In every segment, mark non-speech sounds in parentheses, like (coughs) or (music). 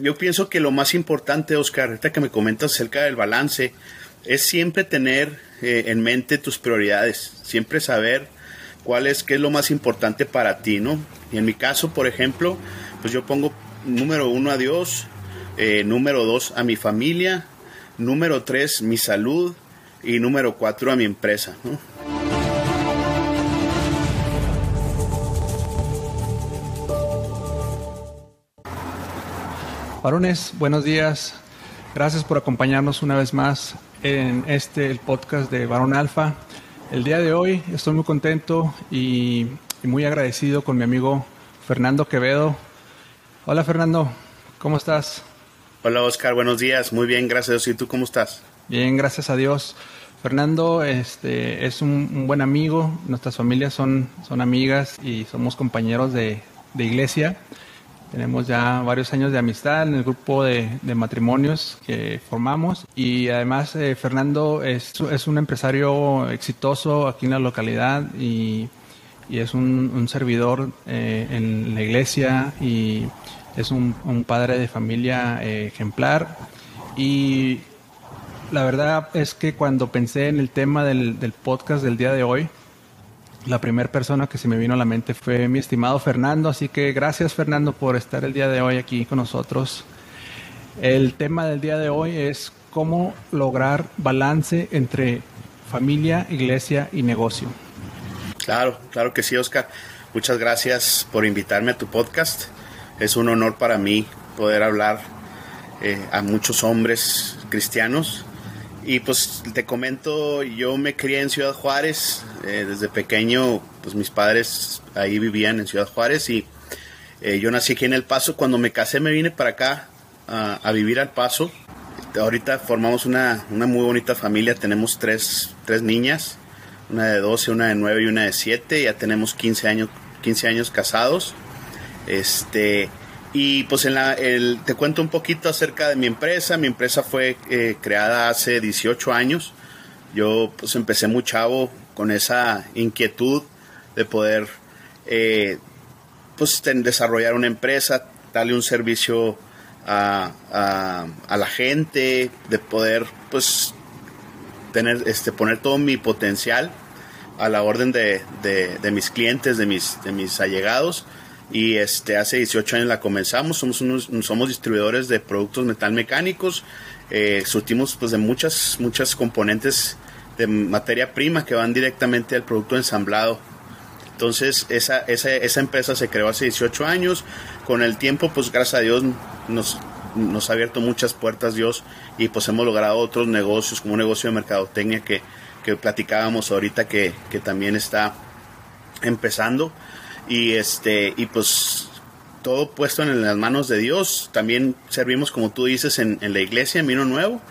yo pienso que lo más importante, Oscar, ahorita que me comentas acerca del balance, es siempre tener eh, en mente tus prioridades, siempre saber cuál es, qué es lo más importante para ti, ¿no? Y en mi caso, por ejemplo, pues yo pongo número uno a Dios, eh, número dos a mi familia, número tres mi salud y número cuatro a mi empresa, ¿no? Varones, buenos días. Gracias por acompañarnos una vez más en este el podcast de Varón Alfa. El día de hoy estoy muy contento y, muy agradecido con mi amigo Fernando Quevedo. Hola Fernando, ¿cómo estás? Hola Oscar, buenos días. Muy bien, gracias. ¿Y tú cómo estás? Bien, gracias a Dios. Fernando este, es un, buen amigo, nuestras familias son, son amigas y somos compañeros de, de iglesia. Tenemos ya varios años de amistad en el grupo de, matrimonios que formamos y además eh, Fernando es, un empresario exitoso aquí en la localidad y, es un, servidor eh, en la iglesia y es un, padre de familia eh, ejemplar. Y la verdad es que cuando pensé en el tema del podcast del día de hoy, la primera persona que se me vino a la mente fue mi estimado Fernando, así que gracias Fernando por estar el día de hoy aquí con nosotros. El tema del día de hoy es cómo lograr balance entre familia, iglesia y negocio. Claro, claro que sí, Oscar. Muchas gracias por invitarme a tu podcast. Es un honor para mí poder hablar eh, a muchos hombres cristianos y pues te comento, yo me crié en Ciudad Juárez, eh, desde pequeño, pues mis padres ahí vivían en Ciudad Juárez y eh, yo nací aquí en El Paso. Cuando me casé me vine para acá a, vivir al Paso. Ahorita formamos una, una, muy bonita familia, tenemos tres, tres niñas, una de 12, una de 9 y una de 7, ya tenemos 15 años, 15 años casados. Este, y pues en la, el, te cuento un poquito acerca de mi empresa. Mi empresa fue eh, creada hace 18 años. Yo pues empecé muy con esa inquietud de poder eh, pues desarrollar una empresa, darle un servicio a, a, la gente, de poder pues tener, este, poner todo mi potencial a la orden de, de, de mis clientes, de mis, de mis allegados y este hace 18 años la comenzamos. Somos unos, somos distribuidores de productos metalmecánicos eh, surtimos pues de muchas muchas componentes de materia prima que van directamente al producto ensamblado. Entonces esa, esa, esa empresa se creó hace 18 años. Con el tiempo pues gracias a Dios nos nos ha abierto muchas puertas Dios. Y pues hemos logrado otros negocios como un negocio de mercadotecnia que, que platicábamos ahorita que, que también está empezando y este y pues todo puesto en las manos de Dios. También servimos, como tú dices, en, la iglesia, en Mino Nuevo.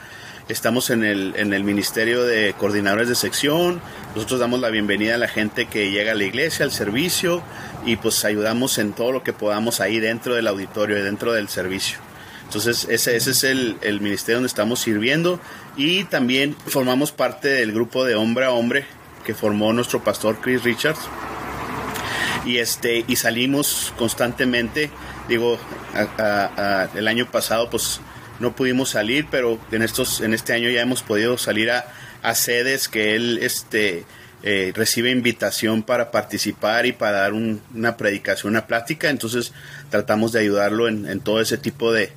Estamos en el, en el Ministerio de Coordinadores de Sección. Nosotros damos la bienvenida a la gente que llega a la iglesia, al servicio, y pues ayudamos en todo lo que podamos ahí dentro del auditorio y dentro del servicio. Entonces, ese, ese es el, el ministerio donde estamos sirviendo. Y también formamos parte del grupo de hombre a hombre que formó nuestro pastor Chris Richards y este y salimos constantemente. Digo el año pasado pues no pudimos salir pero en estos en este año ya hemos podido salir a, sedes que él este eh, recibe invitación para participar y para dar una predicación, una plática, entonces tratamos de ayudarlo en, todo ese tipo de,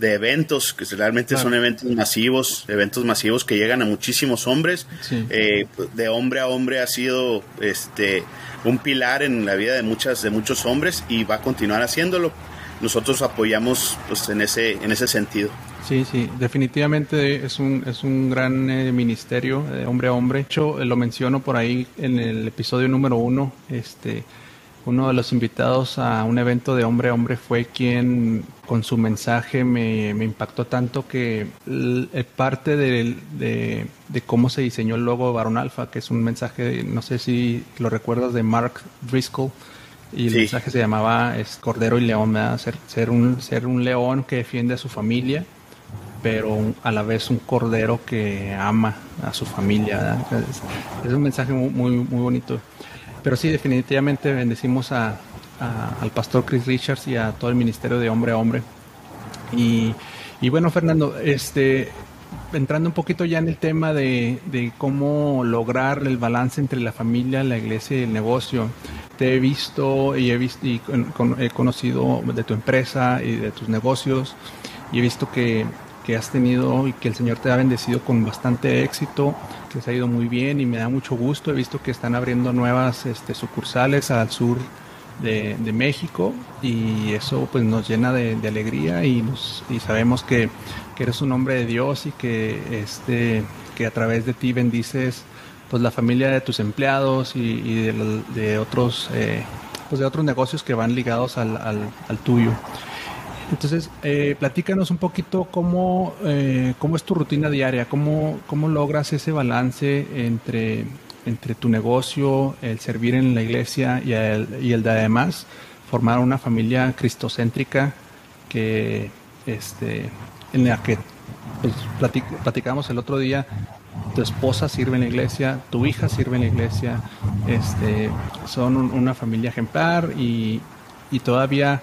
eventos, que realmente son eventos masivos, eventos masivos que llegan a muchísimos hombres, eh, de hombre a hombre ha sido este un pilar en la vida de muchas de muchos hombres y va a continuar haciéndolo. Nosotros apoyamos pues en ese en ese sentido. Sí, sí, definitivamente es un, es un gran eh, ministerio de hombre a hombre. De hecho, lo menciono por ahí en el episodio número uno. Este, uno de los invitados a un evento de hombre a hombre fue quien con su mensaje me, impactó tanto que eh, parte de, cómo se diseñó el logo de Baron Alpha, que es un mensaje, no sé si lo recuerdas, de Mark Driscoll, y el mensaje se llamaba es Cordero y León, Ser, ser, un, ser un león que defiende a su familia, pero a la vez un cordero que ama a su familia. Es, un mensaje muy, muy bonito. Pero sí, definitivamente bendecimos a, al pastor Chris Richards y a todo el ministerio de hombre a hombre. Y, y bueno, Fernando, este, entrando un poquito ya en el tema de, de, cómo lograr el balance entre la familia, la iglesia y el negocio. Te he visto y he visto y he conocido de tu empresa y de tus negocios y he visto que, que, has tenido y que el Señor te ha bendecido con bastante éxito, que se ha ido muy bien y me da mucho gusto. He visto que están abriendo nuevas este, sucursales al sur de, de, México y eso pues nos llena de, de alegría y, y sabemos que eres un hombre de Dios y que, este, que a través de ti bendices pues la familia de tus empleados y, de, otros eh, pues de otros negocios que van ligados al, al, tuyo. Entonces, eh, platícanos un poquito cómo, eh, cómo es tu rutina diaria, cómo, cómo logras ese balance entre, entre tu negocio, el servir en la iglesia y el, y el de además formar una familia cristocéntrica que, este, en la que pues, platicamos el otro día, tu esposa sirve en la iglesia, tu hija sirve en la iglesia, este, son una familia ejemplar y, y, todavía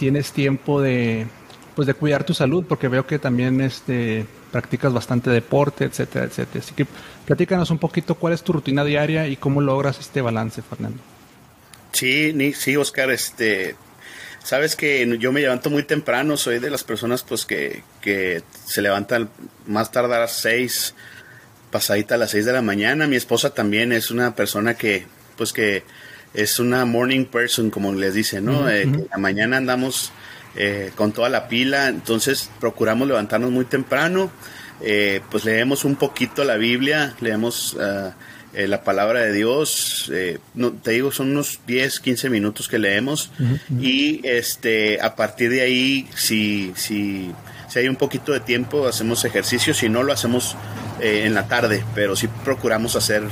tienes tiempo de, pues de cuidar tu salud, porque veo que también este, practicas bastante deporte, etcétera, etcétera. Así que platícanos un poquito cuál es tu rutina diaria y cómo logras este balance, Fernando. Sí, sí, Oscar, este, Sabes que yo me levanto muy temprano, soy de las personas pues que, que se levantan más tarde a las seis, pasadita a las seis de la mañana. Mi esposa también es una persona que pues que es una morning person, como les dicen, ¿no? Eh, la mañana andamos eh, con toda la pila, entonces procuramos levantarnos muy temprano, eh, pues leemos un poquito la Biblia, leemos... Uh, eh, la palabra de Dios. Eh, no, te digo, son unos 10, 15 minutos que leemos. Y este a partir de ahí, si, si, si hay un poquito de tiempo, hacemos ejercicio, si no lo hacemos eh, en la tarde, pero sí procuramos hacer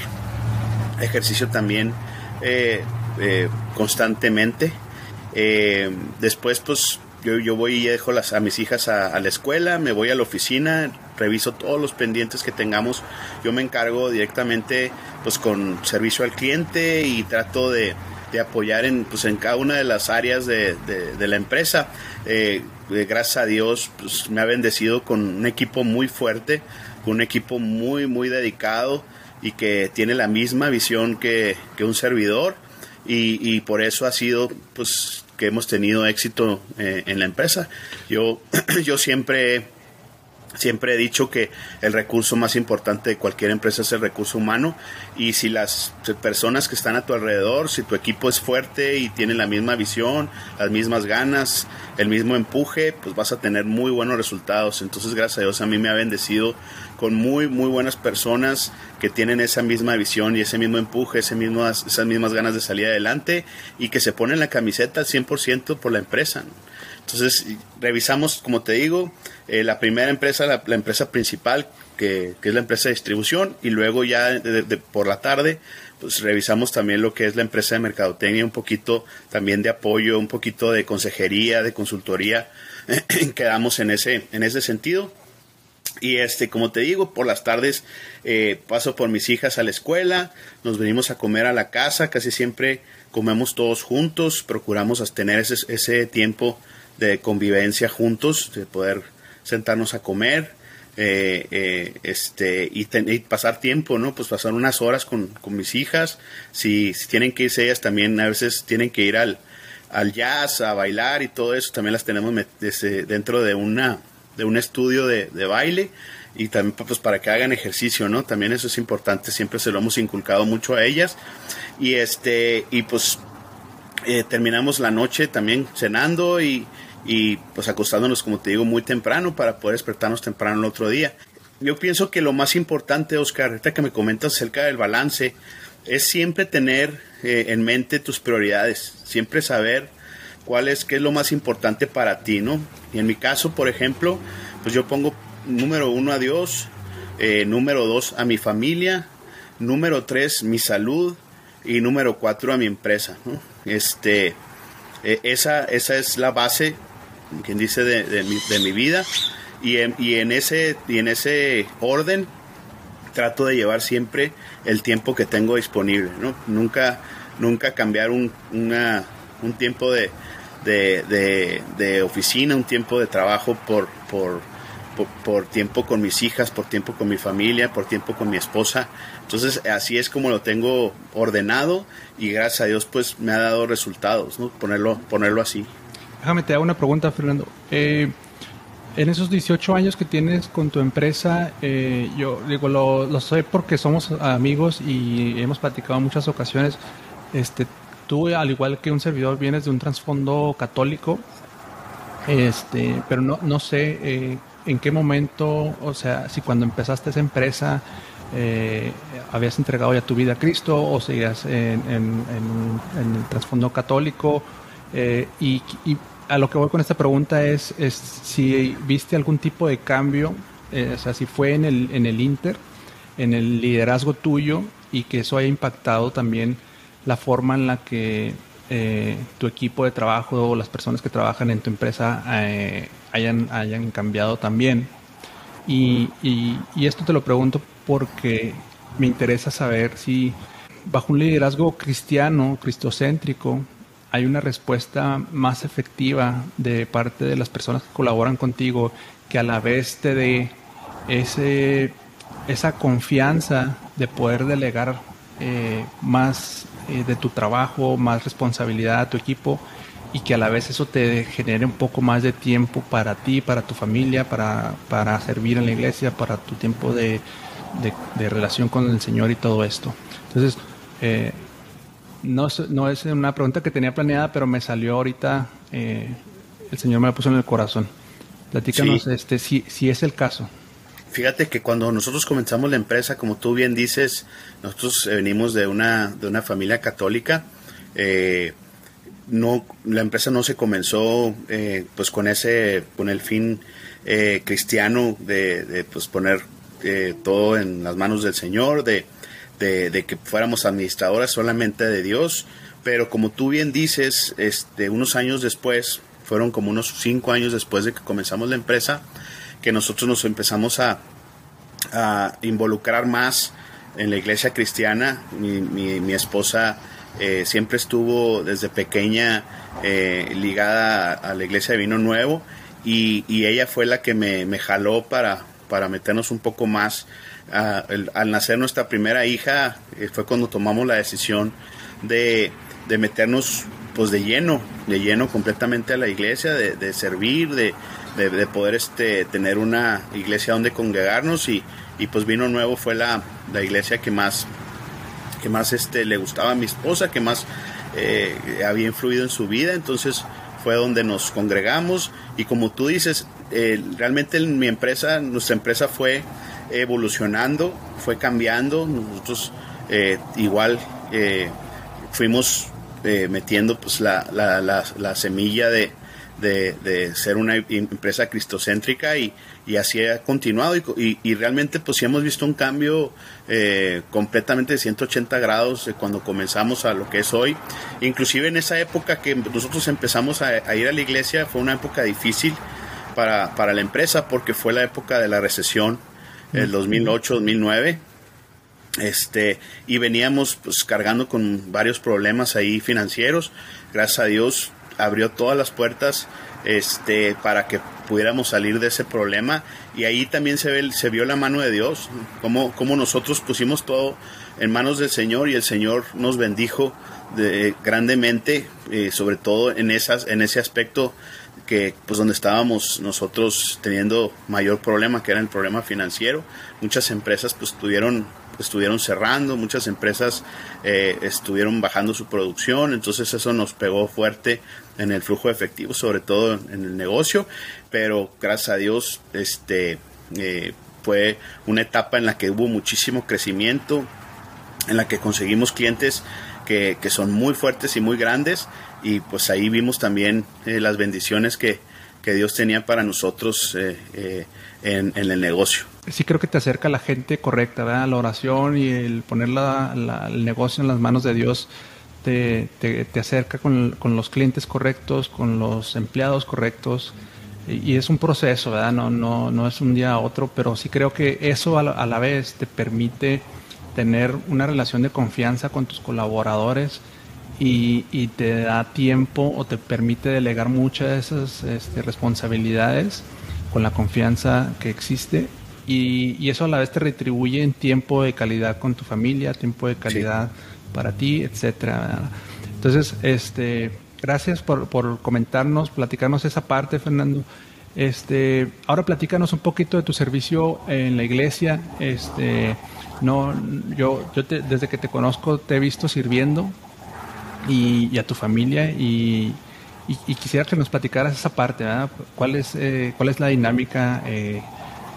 ejercicio también constantemente. después, pues yo, yo voy y dejo las, a mis hijas a, la escuela, me voy a la oficina, reviso todos los pendientes que tengamos. Yo me encargo directamente pues con servicio al cliente y trato de, apoyar en, pues, en cada una de las áreas de, la empresa. Eh, eh, gracias a Dios pues, me ha bendecido con un equipo muy fuerte, con un equipo muy, muy dedicado y que tiene la misma visión que, un servidor. Y, y, por eso ha sido pues que hemos tenido éxito eh, en la empresa. Yo, (clears throat) yo siempre, siempre he dicho que el recurso más importante de cualquier empresa es el recurso humano y si las personas que están a tu alrededor, si tu equipo es fuerte y tiene la misma visión, las mismas ganas, el mismo empuje, pues vas a tener muy buenos resultados. Entonces, gracias a Dios, a mí me ha bendecido con muy, muy buenas personas que tienen esa misma visión y ese mismo empuje, ese mismo, esas mismas ganas de salir adelante y que se ponen la camiseta al 100% por la empresa. Entonces, revisamos, como te digo, eh, la primera empresa, la, empresa principal, que, es la empresa de distribución, y luego ya por la tarde, pues revisamos también lo que es la empresa de mercadotecnia, un poquito también de apoyo, un poquito de consejería, de consultoría, (clears throat) quedamos en ese, en ese sentido. Y este, como te digo, por las tardes eh, paso por mis hijas a la escuela, nos venimos a comer a la casa, casi siempre comemos todos juntos, procuramos tener ese, ese tiempo de convivencia juntos, de poder sentarnos a comer, eh, eh, este, y, pasar tiempo, ¿no? Pues pasar unas horas con, con mis hijas, si, si, tienen que irse ellas también, a veces tienen que ir al, al jazz, a bailar y todo eso, también las tenemos dentro de una de un estudio de, baile y también pues para que hagan ejercicio, ¿no? También eso es importante, siempre se lo hemos inculcado mucho a ellas y este y pues eh, terminamos la noche también cenando y, y pues acostándonos como te digo muy temprano para poder despertarnos temprano el otro día. Yo pienso que lo más importante, Oscar, ahorita que me comentas acerca del balance, es siempre tener eh, en mente tus prioridades, siempre saber cuál es, qué es lo más importante para ti, ¿no? Y en mi caso, por ejemplo, pues yo pongo número uno a Dios, eh, número dos a mi familia, número tres mi salud y número cuatro a mi empresa, ¿no? Este, eh, esa, esa es la base, quien dice, de, mi, de mi, vida y en, y en, ese, y en ese orden trato de llevar siempre el tiempo que tengo disponible, ¿no? Nunca, nunca cambiar un, una, un tiempo de, de, oficina, un tiempo de trabajo por, por, por, tiempo con mis hijas, por tiempo con mi familia, por tiempo con mi esposa. Entonces así es como lo tengo ordenado y gracias a Dios pues me ha dado resultados, ¿no? Ponerlo, ponerlo así. Déjame te hago una pregunta, Fernando. Eh, en esos 18 años que tienes con tu empresa, eh, yo digo, lo, lo, sé porque somos amigos y hemos platicado en muchas ocasiones. Este, tú, al igual que un servidor, vienes de un trasfondo católico, este, pero no, no sé eh, en qué momento, o sea, si cuando empezaste esa empresa eh, habías entregado ya tu vida a Cristo o seguías en, el trasfondo católico. y, y a lo que voy con esta pregunta es, es si viste algún tipo de cambio, eh, o sea, si fue en el, en el Inter, en el liderazgo tuyo y que eso haya impactado también la forma en la que eh, tu equipo de trabajo o las personas que trabajan en tu empresa eh, hayan, hayan cambiado también. Y, y, esto te lo pregunto porque me interesa saber si bajo un liderazgo cristiano, cristocéntrico, hay una respuesta más efectiva de parte de las personas que colaboran contigo que a la vez te dé ese, esa confianza de poder delegar eh, más eh, de tu trabajo, más responsabilidad a tu equipo y que a la vez eso te genere un poco más de tiempo para ti, para tu familia, para, para servir en la iglesia, para tu tiempo de, de, relación con el Señor y todo esto. Entonces, eh, no, no es una pregunta que tenía planeada, pero me salió ahorita, eh, el Señor me la puso en el corazón. Platícanos este, si, si es el caso. Fíjate que cuando nosotros comenzamos la empresa, como tú bien dices, nosotros eh, venimos de una, de una familia católica. Eh, no, la empresa no se comenzó pues con ese, con el fin cristiano de, de, pues poner todo en las manos del Señor, de, de, que fuéramos administradoras solamente de Dios, pero como tú bien dices, este, unos años después, fueron como unos cinco años después de que comenzamos la empresa, que nosotros nos empezamos a, involucrar más en la iglesia cristiana. Mi, esposa eh, siempre estuvo desde pequeña eh, ligada a, la iglesia de Vino Nuevo y, ella fue la que me, me jaló para, para meternos un poco más al nacer nuestra primera hija eh, fue cuando tomamos la decisión de, meternos pues de lleno, de lleno completamente a la iglesia, de, servir, de, poder este, tener una iglesia donde congregarnos y, pues vino nuevo fue la, iglesia que más, que más este, le gustaba a mi esposa, que más eh, había influido en su vida, entonces fue donde nos congregamos y como tú dices, eh, realmente en mi empresa, nuestra empresa fue evolucionando, fue cambiando. Nosotros eh, igual fuimos metiendo pues la, la, la, semilla de, de, ser una empresa cristocéntrica y, y así ha continuado y, y, realmente pues sí hemos visto un cambio completamente de 180 grados de cuando comenzamos a lo que es hoy. Inclusive en esa época que nosotros empezamos a, a ir a la iglesia fue una época difícil para, para la empresa porque fue la época de la recesión el 2008-2009. Este, y veníamos pues cargando con varios problemas ahí financieros. Gracias a Dios abrió todas las puertas este, para que pudiéramos salir de ese problema. Y ahí también se, ve, se vio la mano de Dios, como, nosotros pusimos todo en manos del Señor y el Señor nos bendijo de, grandemente, eh, sobre todo en, esas, en ese aspecto que pues donde estábamos nosotros teniendo mayor problema que era el problema financiero. Muchas empresas pues estuvieron cerrando muchas empresas eh, estuvieron bajando su producción. Entonces eso nos pegó fuerte en el flujo efectivo sobre todo en el negocio. Pero gracias a Dios este eh, fue una etapa en la que hubo muchísimo crecimiento en la que conseguimos clientes que, que son muy fuertes y muy grandes y pues ahí vimos también eh, las bendiciones que, Dios tenía para nosotros eh, eh, en, el negocio. Sí, creo que te acerca a la gente correcta, ¿verdad? La oración y el poner el negocio en las manos de Dios te, te, acerca con, los clientes correctos, con los empleados correctos. Y, es un proceso, ¿verdad? No, no, no es un día a otro, pero sí creo que eso a la, a la vez te permite tener una relación de confianza con tus colaboradores y, te da tiempo o te permite delegar muchas de esas este, responsabilidades con la confianza que existe y, eso a la vez te retribuye en tiempo de calidad con tu familia, tiempo de calidad para ti, etcétera. Entonces, este, gracias por, por comentarnos, platicarnos esa parte, Fernando. Este, ahora platícanos un poquito de tu servicio en la iglesia. Este, no, yo, yo desde que te conozco te he visto sirviendo y, a tu familia y, quisiera que nos platicaras esa parte, ¿verdad? ¿Cuál es, eh, cuál es la dinámica eh,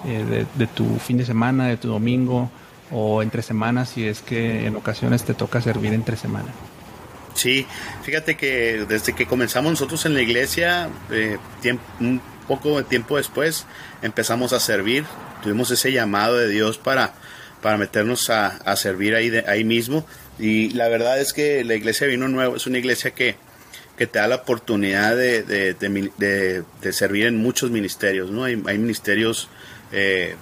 eh, de, tu fin de semana, de tu domingo o entre semanas, si es que en ocasiones te toca servir entre semana? Sí, fíjate que desde que comenzamos nosotros en la iglesia, un poco de tiempo después empezamos a servir, tuvimos ese llamado de Dios para, para meternos a, servir ahí, ahí mismo y la verdad es que la iglesia Vino Nuevo es una iglesia que, que te da la oportunidad de, de, servir en muchos ministerios, ¿no? Hay, ministerios, eh,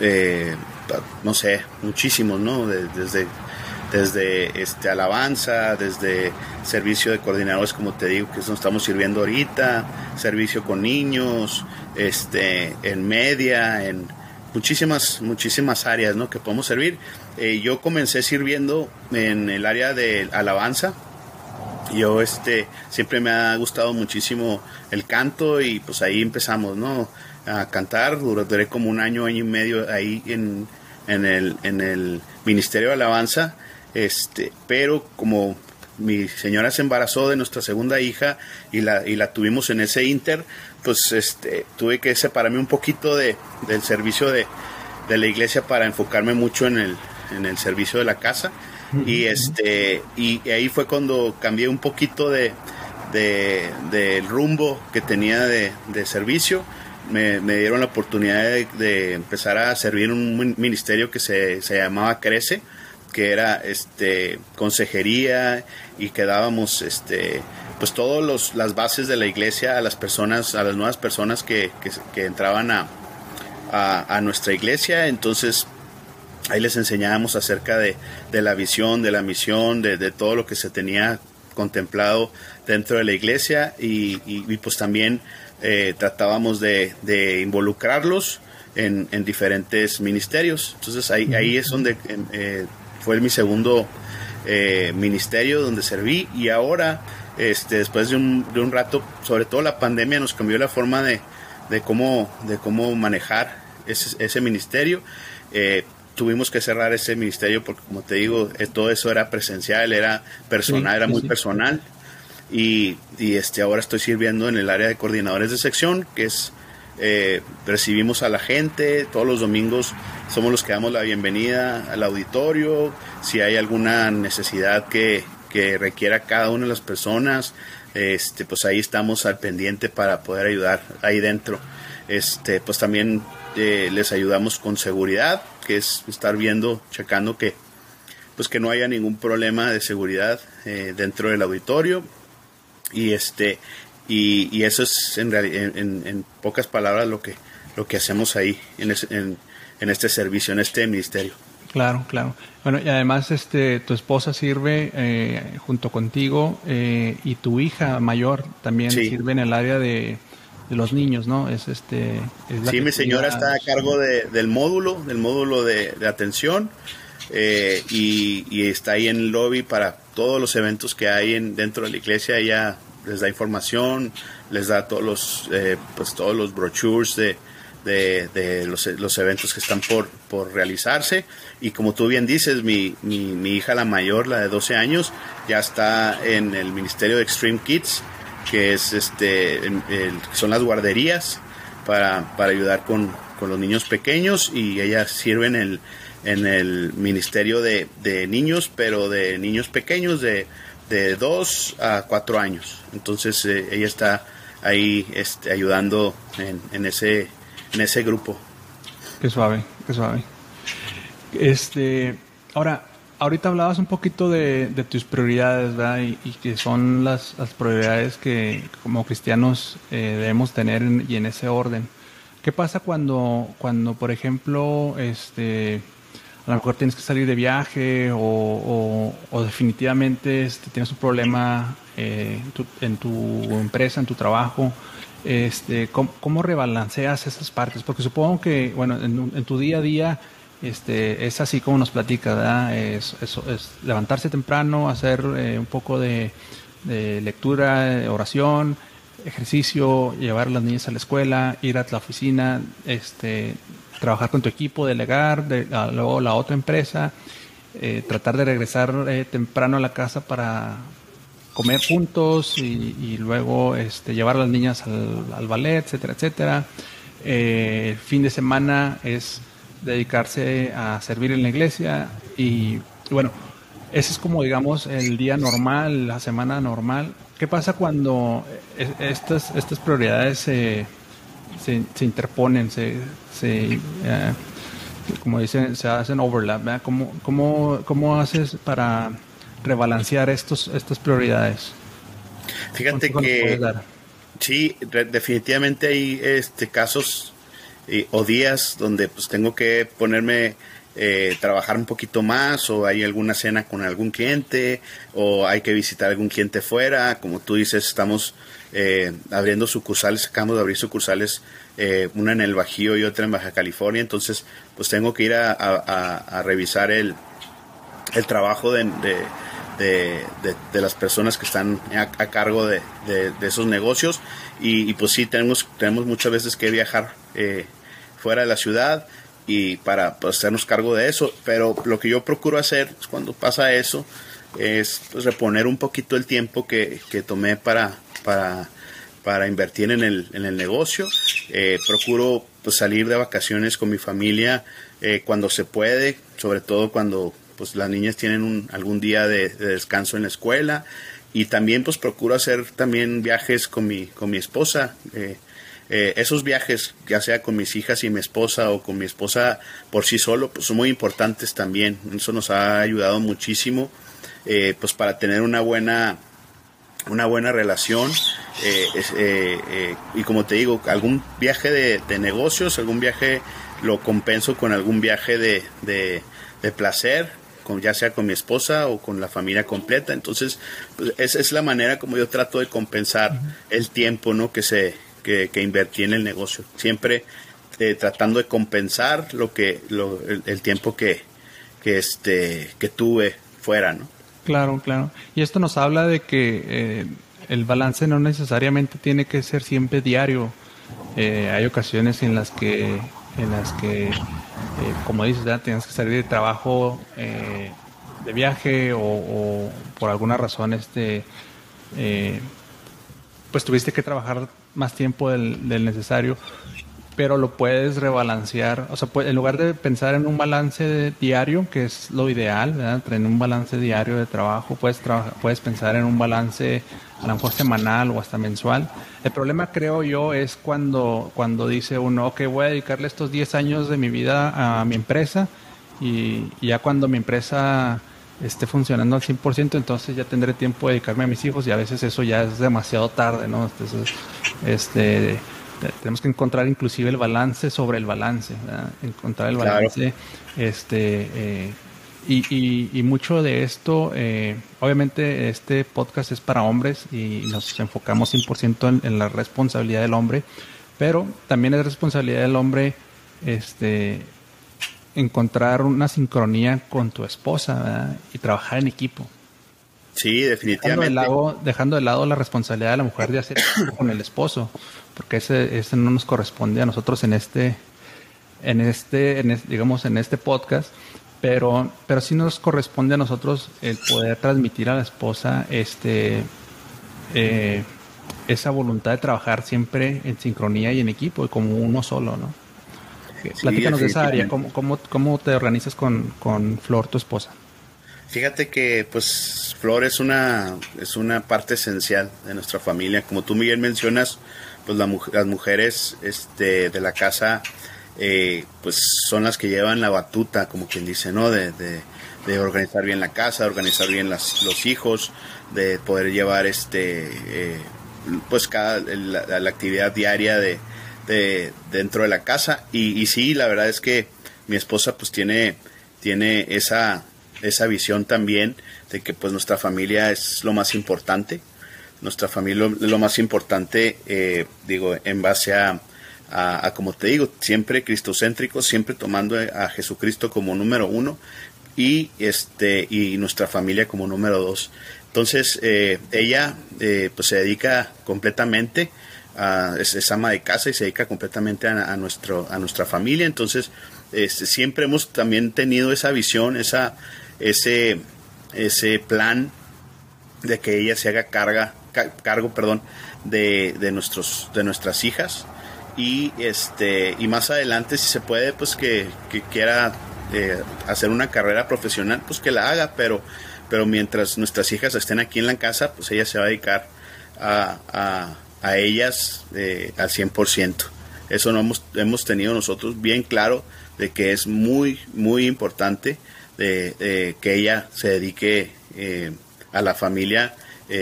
eh, no sé, muchísimos, ¿no? desde, desde este, alabanza, desde servicio de coordinadores, como te digo, que nos estamos sirviendo ahorita, servicio con niños, este, en media, en muchísimas, muchísimas áreas, ¿no? Que podemos servir. Eh, yo comencé sirviendo en el área de alabanza. Yo este siempre me ha gustado muchísimo el canto y pues ahí empezamos, ¿no? A cantar. Duré como un año, año y medio ahí en, en, el, en el Ministerio de Alabanza. Este, pero como mi señora se embarazó de nuestra segunda hija y la, y la tuvimos en ese inter, pues este, tuve que separarme un poquito de, del servicio de, de la iglesia para enfocarme mucho en el, en el servicio de la casa. Y este y ahí fue cuando cambié un poquito de, del rumbo que tenía de, servicio. Me, dieron la oportunidad de, empezar a servir en un ministerio que se, llamaba Crece, que era este consejería y que dábamos este pues todas las bases de la iglesia a las personas, a las nuevas personas que, entraban a, a, a, nuestra iglesia. Entonces Ahí les enseñábamos acerca de, la visión, de la misión, de, todo lo que se tenía contemplado dentro de la iglesia y, pues también eh, tratábamos de, involucrarlos en, diferentes ministerios. Entonces ahí, ahí es donde eh, fue mi segundo eh, ministerio donde serví y ahora, este, después de un, de un, rato, sobre todo la pandemia nos cambió la forma de, cómo, de cómo manejar ese, ese ministerio. Tuvimos que cerrar ese ministerio porque, como te digo, eh, todo eso era presencial, era personal, era muy personal. Y, y, este, ahora estoy sirviendo en el área de coordinadores de sección, que es eh, recibimos a la gente, todos los domingos somos los que damos la bienvenida al auditorio, si hay alguna necesidad que, que requiera cada una de las personas, este, pues ahí estamos al pendiente para poder ayudar ahí dentro. Este, pues también eh, les ayudamos con seguridad, que es estar viendo, checando que pues que no haya ningún problema de seguridad eh, dentro del auditorio y este y, eso es en, en, pocas palabras lo que lo que hacemos ahí en, en, este servicio en este ministerio claro claro bueno y además este tu esposa sirve eh, junto contigo y tu hija mayor también sirve en el área de de los niños, ¿no? Es este. sí, mi señora está a cargo del módulo, del módulo de, atención. Eh, y, está ahí en el lobby para todos los eventos que hay en, dentro de la iglesia. Ella les da información, les da todos los, eh, pues todos los brochures de, de, los, los, eventos que están por, por realizarse. Y como tú bien dices, mi, mi, hija la mayor, la de 12 años, ya está en el Ministerio de Extreme Kids que es este son las guarderías para, para ayudar con, los niños pequeños y ella sirve en el, en el ministerio de, niños, pero de niños pequeños de, de 2 a 4 años. Entonces eh, ella está ahí este, ayudando en, en, ese, en ese grupo. Qué suave, qué suave. Este, ahora, ahorita hablabas un poquito de, tus prioridades, ¿verdad? Y, que son las, prioridades que como cristianos eh, debemos tener y en ese orden. ¿Qué pasa cuando, cuando por ejemplo, este, a lo mejor tienes que salir de viaje o, definitivamente este, tienes un problema eh, en, tu, empresa, en tu trabajo, este, ¿cómo, rebalanceas esas partes? Porque supongo que, bueno, en, tu día a día este, es así como nos platica, ¿verdad? Es, levantarse temprano, hacer eh, un poco de, de lectura, oración, ejercicio, llevar a las niñas a la escuela, ir a la oficina, este, trabajar con tu equipo, delegar, de, luego la otra empresa, eh, tratar de regresar eh, temprano a la casa para comer juntos y, luego este, llevar a las niñas al, ballet, etcétera, etcétera. Eh, el fin de semana es dedicarse a servir en la iglesia y bueno, ese es como digamos el día normal, la semana normal. ¿Qué pasa cuando estas, estas prioridades se, se, interponen, se, se eh, como dicen, se hacen overlap. ¿Cómo, cómo, cómo haces para rebalancear estos, estas prioridades? Fíjate que sí, definitivamente hay este casos eh, o días donde pues tengo que ponerme eh, trabajar un poquito más o hay alguna cena con algún cliente o hay que visitar algún cliente fuera. Como tú dices, estamos eh, abriendo sucursales, acabamos de abrir sucursales, eh, una en el Bajío y otra en Baja California, entonces pues tengo que ir a, revisar el, el trabajo de, de, las personas que están a, cargo de, esos negocios y, pues sí, tenemos, tenemos muchas veces que viajar fuera de la ciudad y para pues, hacernos cargo de eso. Pero lo que yo procuro hacer cuando pasa eso es pues, reponer un poquito el tiempo que, tomé para, para, invertir en el, el negocio. Eh, procuro pues, salir de vacaciones con mi familia eh, cuando se puede, sobre todo cuando pues, las niñas tienen un, algún día de, descanso en la escuela. Y también pues procuro hacer también viajes con mi, con mi esposa. Eh, eh, esos viajes, ya sea con mis hijas y mi esposa o con mi esposa por sí solo, pues son muy importantes también. Eso nos ha ayudado muchísimo, eh, pues para tener una buena una buena relación eh, y como te digo algún viaje de, negocios algún viaje lo compenso con algún viaje de, de, placer con, ya sea con mi esposa o con la familia completa entonces pues, esa es la manera como yo trato de compensar el tiempo no que se que, invertí en el negocio. Siempre eh, tratando de compensar lo que el, tiempo que, que, este, que tuve fuera, ¿no? Claro, claro. Y esto nos habla de que eh, el balance no necesariamente tiene que ser siempre diario. Eh, hay ocasiones en las que, en las que como dices, ya tienes que salir de trabajo de viaje o, por alguna razón este, pues tuviste que trabajar más tiempo del, necesario, pero lo puedes rebalancear. O sea, en lugar de pensar en un balance diario, que es lo ideal, ¿verdad? en un balance diario de trabajo, puedes, puedes pensar en un balance a lo mejor semanal o hasta mensual. El problema, creo yo, es cuando, cuando dice uno, ok, voy a dedicarle estos 10 años de mi vida a mi empresa y ya cuando mi empresa esté funcionando al 100%, entonces ya tendré tiempo de dedicarme a mis hijos y a veces eso ya es demasiado tarde, ¿no? Entonces, este, tenemos que encontrar inclusive el balance sobre el balance, encontrar el balance, este, eh, y, y, mucho de esto, eh, obviamente este podcast es para hombres y nos enfocamos 100% en, en la responsabilidad del hombre, pero también es responsabilidad del hombre, este, encontrar una sincronía con tu esposa y trabajar en equipo. Sí, definitivamente. Dejando de, lado, dejando de lado la responsabilidad de la mujer de hacer (coughs) con el esposo, porque ese, ese no nos corresponde a nosotros en este, en este, en digamos, en este podcast, pero, pero sí nos corresponde a nosotros el poder transmitir a la esposa este, eh, esa voluntad de trabajar siempre en sincronía y en equipo, y como uno solo, ¿no? Platícanos de esa área, ¿Cómo, te organizas con, Flor, tu esposa? Fíjate que pues Flor es una, es una parte esencial de nuestra familia. Como tú Miguel mencionas, pues las mujeres este, de la casa eh, pues son las que llevan la batuta, como quien dice, ¿no? De, organizar bien la casa, de organizar bien los hijos, de poder llevar este eh, pues cada la actividad diaria de, de, dentro de la casa. Y, y sí, la verdad es que mi esposa pues tiene tiene esa, esa visión también de que pues nuestra familia es lo más importante. Nuestra familia es lo más importante, eh, digo, en base a, a, como te digo, siempre cristocéntrico, siempre tomando a Jesucristo como número uno y este y nuestra familia como número dos. Entonces eh, ella eh, pues se dedica completamente a, es, ama de casa y se dedica completamente a, nuestro a nuestra familia. Entonces este, siempre hemos también tenido esa visión, esa ese ese plan de que ella se haga carga cargo perdón de, de nuestros de nuestras hijas. Y este y más adelante si se puede pues que, quiera eh, hacer una carrera profesional pues que la haga pero pero mientras nuestras hijas estén aquí en la casa pues ella se va a dedicar a, a, ellas eh, al 100% eso no hemos, hemos tenido nosotros bien claro de que es muy muy importante de, que ella se dedique eh, a la familia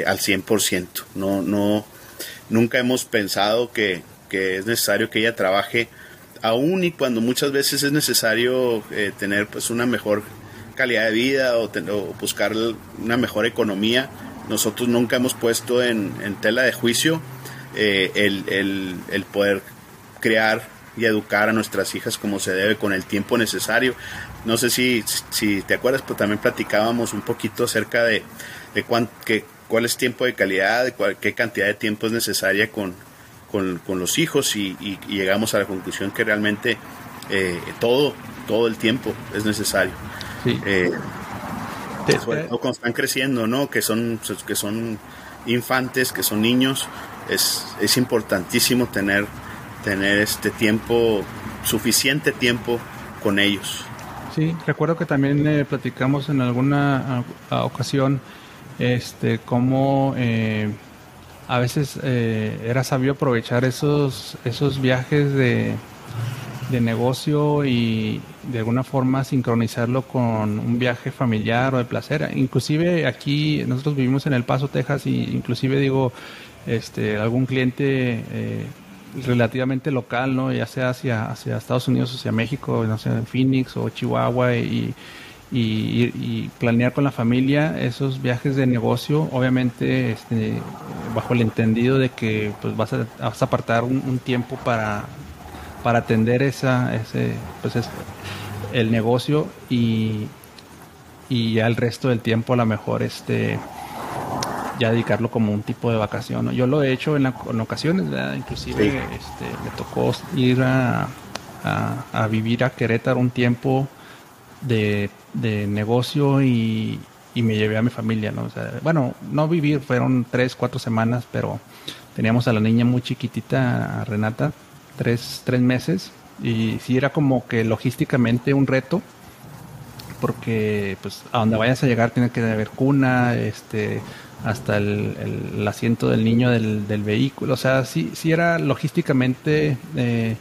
al 100% no no nunca hemos pensado que que es necesario que ella trabaje aún y cuando muchas veces es necesario eh, tener pues una mejor calidad de vida o, buscar una mejor economía. Nosotros nunca hemos puesto en, tela de juicio eh, el, poder crear y educar a nuestras hijas como se debe con el tiempo necesario no sé si, si te acuerdas pero también platicábamos un poquito acerca de, de cuál es tiempo de calidad de qué cantidad de tiempo es necesaria con, con, los hijos y, llegamos a la conclusión que realmente eh, todo, todo el tiempo es necesario. Sí. Eh, cuando están creciendo, ¿no? Que son, que son infantes, que son niños, es, es importantísimo tener, tener este tiempo, suficiente tiempo con ellos. Sí, recuerdo que también eh, platicamos en alguna ocasión este cómo eh, a veces eh, era sabio aprovechar esos, esos viajes de, negocio y de alguna forma sincronizarlo con un viaje familiar o de placer. Inclusive aquí nosotros vivimos en El Paso, Texas, y inclusive digo, este, algún cliente eh, relativamente local, ¿no? ya sea hacia, hacia Estados Unidos, hacia México, no Phoenix o Chihuahua, y y, planear con la familia esos viajes de negocio, obviamente este, bajo el entendido de que pues vas a, vas a apartar un, tiempo para, para atender esa, ese, pues el negocio y, y ya el resto del tiempo a lo mejor este ya dedicarlo como un tipo de vacación. Yo lo he hecho en, ocasiones, inclusive este, me tocó ir a, a, vivir a Querétaro un tiempo de, negocio y, me llevé a mi familia, ¿no? bueno, no vivir, fueron tres, cuatro semanas, pero teníamos a la niña muy chiquitita, a Renata, tres, tres meses, y sí era como que logísticamente un reto, porque pues a donde vayas a llegar tiene que haber cuna, este, hasta el, asiento del niño del, vehículo, o sea, sí, sí era logísticamente... Eh,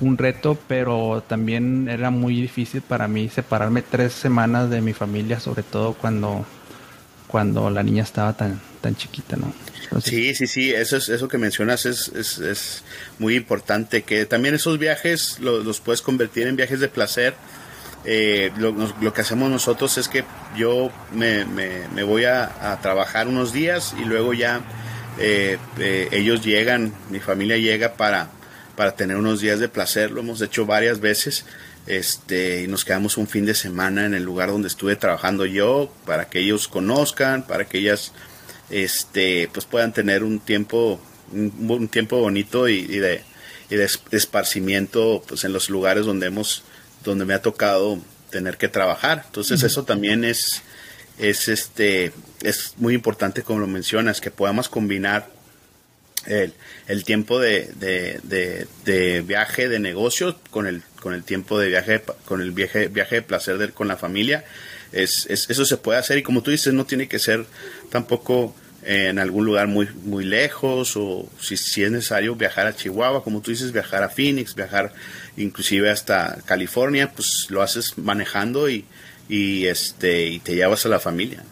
un reto, pero también era muy difícil para mí separarme tres semanas de mi familia, sobre todo cuando, cuando la niña estaba tan, tan chiquita, ¿no? sí, sí, sí, eso, es, eso que mencionas es, es, es muy importante, que también esos viajes los, puedes convertir en viajes de placer. Eh, lo, que hacemos nosotros es que yo me, me, voy a, trabajar unos días y luego ya eh, eh, ellos llegan, mi familia llega para, para tener unos días de placer. Lo hemos hecho varias veces. Este, y nos quedamos un fin de semana en el lugar donde estuve trabajando yo, para que ellos conozcan, para que ellas este, pues puedan tener un tiempo, un, tiempo bonito y, de, y de esparcimiento pues en los lugares donde hemos, donde me ha tocado tener que trabajar. Entonces eso también es, es este, es muy importante como lo mencionas, que podamos combinar el, el tiempo de, de, de, viaje de negocio con el, con el tiempo de viaje, con el viaje, viaje de placer con la familia. Es, es, eso se puede hacer y como tú dices, no tiene que ser tampoco en algún lugar muy, muy lejos o si, si es necesario viajar a Chihuahua, como tú dices, viajar a Phoenix, viajar inclusive hasta California, pues lo haces manejando y, y, este, y te llevas a la familia.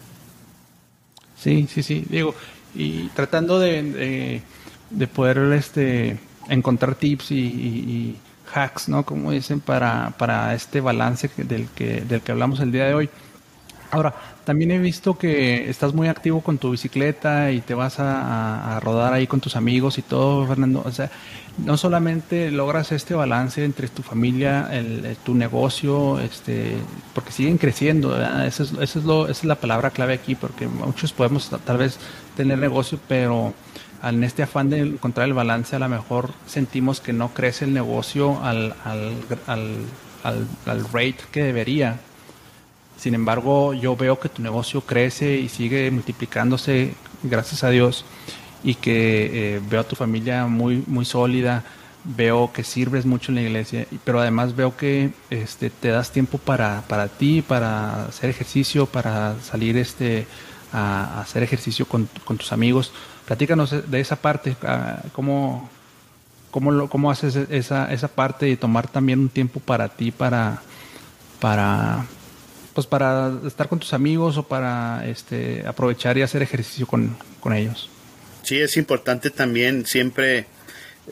Sí, sí, sí, digo, y tratando de de poder este, encontrar tips y, hacks, ¿no? Como dicen, para, para este balance del que, del que hablamos el día de hoy. Ahora, también he visto que estás muy activo con tu bicicleta y te vas a, rodar ahí con tus amigos y todo, Fernando. O sea, no solamente logras este balance entre tu familia, el, tu negocio, este, porque siguen creciendo. Es, es lo, esa es la palabra clave aquí, porque muchos podemos tal vez tener negocio, pero en este afán de encontrar el balance, a lo mejor sentimos que no crece el negocio al, al, al, al rate que debería. Sin embargo, yo veo que tu negocio crece y sigue multiplicándose, gracias a Dios, y que eh, veo a tu familia muy, muy sólida, veo que sirves mucho en la iglesia, pero además veo que este, te das tiempo para, para ti, para hacer ejercicio, para salir este, a, hacer ejercicio con, con, tus amigos. Platícanos de esa parte, ah, cómo, cómo, cómo haces esa, esa parte y tomar también un tiempo para ti, para, para pues para estar con tus amigos o para este, aprovechar y hacer ejercicio con, ellos. Sí, es importante también siempre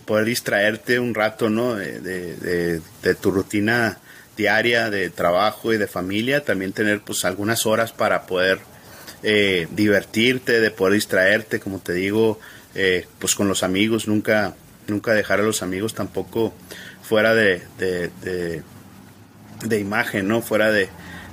poder distraerte un rato, ¿no? De, tu rutina diaria de trabajo y de familia, también tener pues algunas horas para poder eh, divertirte, de poder distraerte, como te digo, eh, pues con los amigos, nunca, nunca dejar a los amigos tampoco fuera de, de, de imagen, ¿no? Fuera de,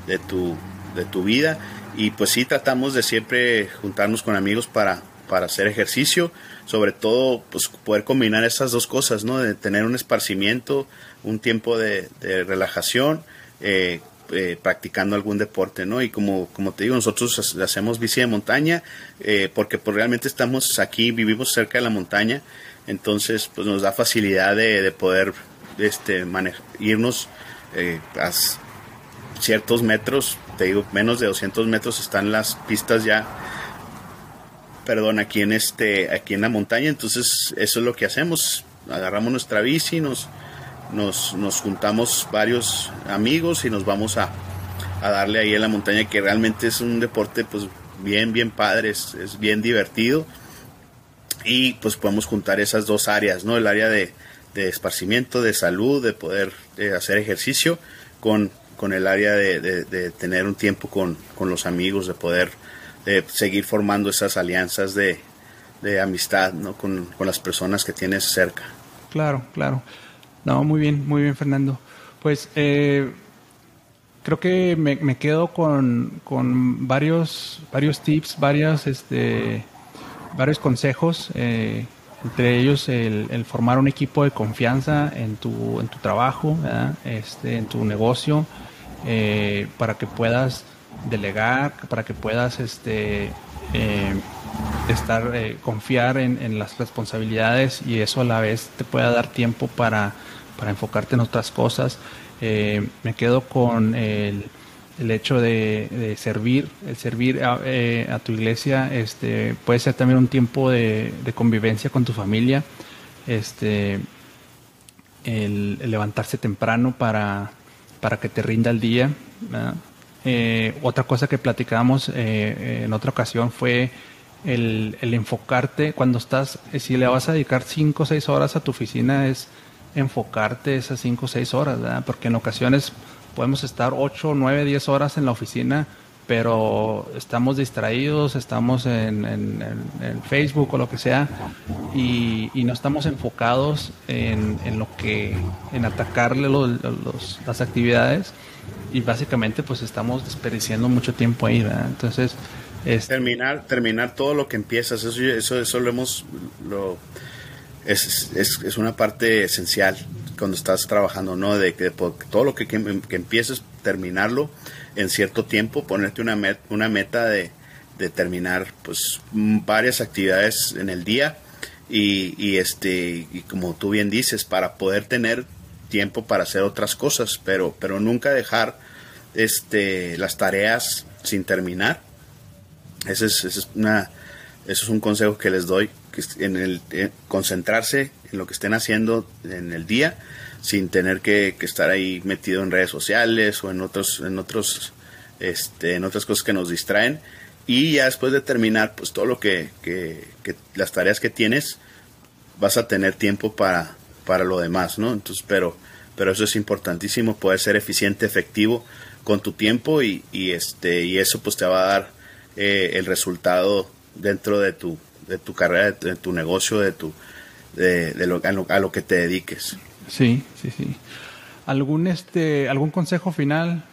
de tu, de tu vida. Y pues sí tratamos de siempre juntarnos con amigos para, para hacer ejercicio, sobre todo pues poder combinar esas dos cosas, ¿no? De tener un esparcimiento, un tiempo de, relajación, eh, eh, practicando algún deporte, ¿no? Y como, como te digo, nosotros hacemos bici de montaña eh, porque pues realmente estamos aquí, vivimos cerca de la montaña, entonces pues nos da facilidad de, poder este, irnos a, ciertos metros, te digo, menos de 200 metros están las pistas ya, perdón, aquí en este, aquí en la montaña, entonces eso es lo que hacemos, agarramos nuestra bici, nos, nos, nos juntamos varios amigos y nos vamos a, a, darle ahí en la montaña, que realmente es un deporte pues bien, bien padre, es, bien divertido. Y pues podemos juntar esas dos áreas, ¿no? El área de, de esparcimiento, de salud, de poder hacer ejercicio con con el área de, tener un tiempo con, los amigos, de poder seguir formando esas alianzas de, amistad ¿no? con, las personas que tienes cerca. Claro, claro. No, muy bien, muy bien, Fernando. Pues eh, creo que me, quedo con, varios, varios tips, varios, este, varios consejos. Eh, entre ellos el, formar un equipo de confianza en tu, en tu trabajo, este, en tu negocio, eh, para que puedas delegar, para que puedas este, eh, estar, eh, confiar en, las responsabilidades y eso a la vez te pueda dar tiempo para, enfocarte en otras cosas. me quedo con el, hecho de, servir, el servir a, tu iglesia, este, puede ser también un tiempo de, convivencia con tu familia, este, el levantarse temprano para para que te rinda el día. Eh, otra cosa que platicamos eh, eh, en otra ocasión fue el, enfocarte cuando estás, si le vas a dedicar 5 o 6 horas a tu oficina, es enfocarte esas 5 o 6 horas, porque en ocasiones podemos estar 8, 9, 10 horas en la oficina pero estamos distraídos, estamos en, Facebook o lo que sea y, no estamos enfocados en, lo que, en atacarle las actividades y básicamente pues estamos desperdiciando mucho tiempo ahí, ¿verdad? Entonces... Es, terminar, terminar todo lo que empiezas, eso, eso, eso lo hemos... Lo, es, es, es, una parte esencial cuando estás trabajando, ¿no? De que todo lo que, que empieces, terminarlo en cierto tiempo, ponerte una, una meta de, terminar pues varias actividades en el día y, este y como tú bien dices para poder tener tiempo para hacer otras cosas pero pero nunca dejar este las tareas sin terminar. Ese es, es una eso es un consejo que les doy que en el concentrarse en lo que estén haciendo en el día sin tener que, estar ahí metido en redes sociales o en otros, en otros, este, en otras cosas que nos distraen. Y ya después de terminar, pues todo lo que, las tareas que tienes, vas a tener tiempo para, para lo demás, ¿no? Entonces, pero, pero eso es importantísimo, poder ser eficiente, efectivo con tu tiempo y, y este, y eso pues te va a dar eh, el resultado dentro de tu, de tu carrera, de tu, negocio, de tu, de, lo, a, lo, que te dediques. Sí, sí, sí. ¿Algún, este, algún consejo final,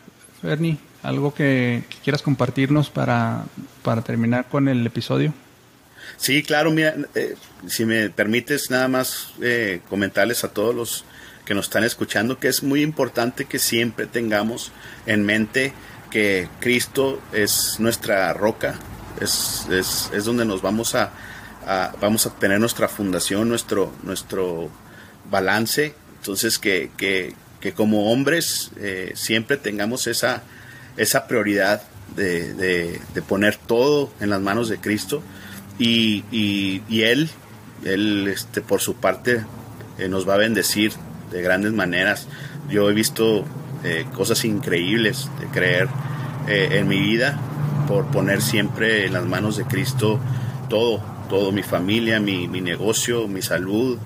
Bernie? ¿Algo que, quieras compartirnos para, para terminar con el episodio? Sí, claro, mira, eh, si me permites nada más eh, comentarles a todos los que nos están escuchando que es muy importante que siempre tengamos en mente que Cristo es nuestra roca, es, es, es donde nos vamos a, vamos a tener nuestra fundación, nuestro, nuestro balance, entonces que, que, que como hombres eh, siempre tengamos esa, esa prioridad de, de, poner todo en las manos de Cristo y, y, Él, Él este, por su parte eh, nos va a bendecir de grandes maneras. Yo he visto eh, cosas increíbles de creer en mi vida por poner siempre en las manos de Cristo todo, todo, mi familia, mi, mi negocio, mi salud,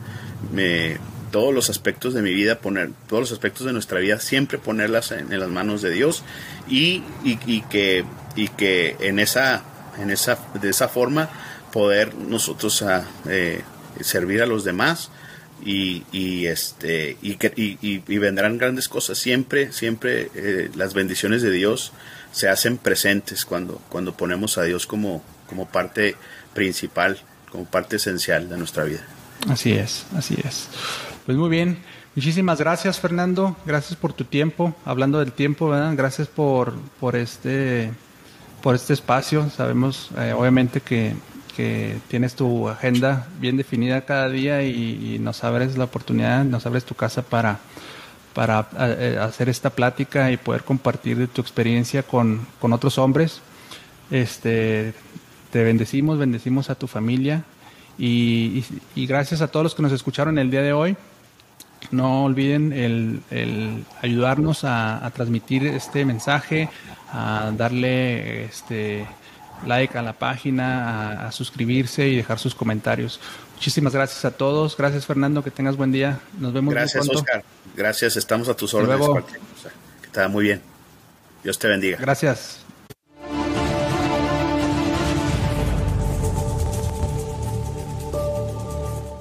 me, todos los aspectos de mi vida, poner todos los aspectos de nuestra vida, siempre ponerlas en, las manos de Dios y, y, que, y que en esa, en esa, de esa forma poder nosotros a, ah, eh, servir a los demás y, y este y, que, y, vendrán grandes cosas. Siempre siempre eh, las bendiciones de Dios se hacen presentes cuando cuando ponemos a Dios como como parte principal como parte esencial de nuestra vida. Así es así es pues muy bien muchísimas gracias Fernando gracias por tu tiempo hablando del tiempo ¿verdad? gracias por por este por este espacio sabemos eh, obviamente que que tienes tu agenda bien definida cada día y, nos abres la oportunidad, nos abres tu casa para, para eh, hacer esta plática y poder compartir tu experiencia con, otros hombres. Este, te bendecimos, bendecimos a tu familia y, gracias a todos los que nos escucharon el día de hoy. No olviden el, ayudarnos a, a, transmitir este mensaje, a darle este, like a la página, a, suscribirse y dejar sus comentarios. Muchísimas gracias a todos. Gracias, Fernando. Que tengas buen día. Nos vemos Gracias, Oscar. Gracias. Estamos a tus órdenes. Que está muy bien. Dios te bendiga. Gracias.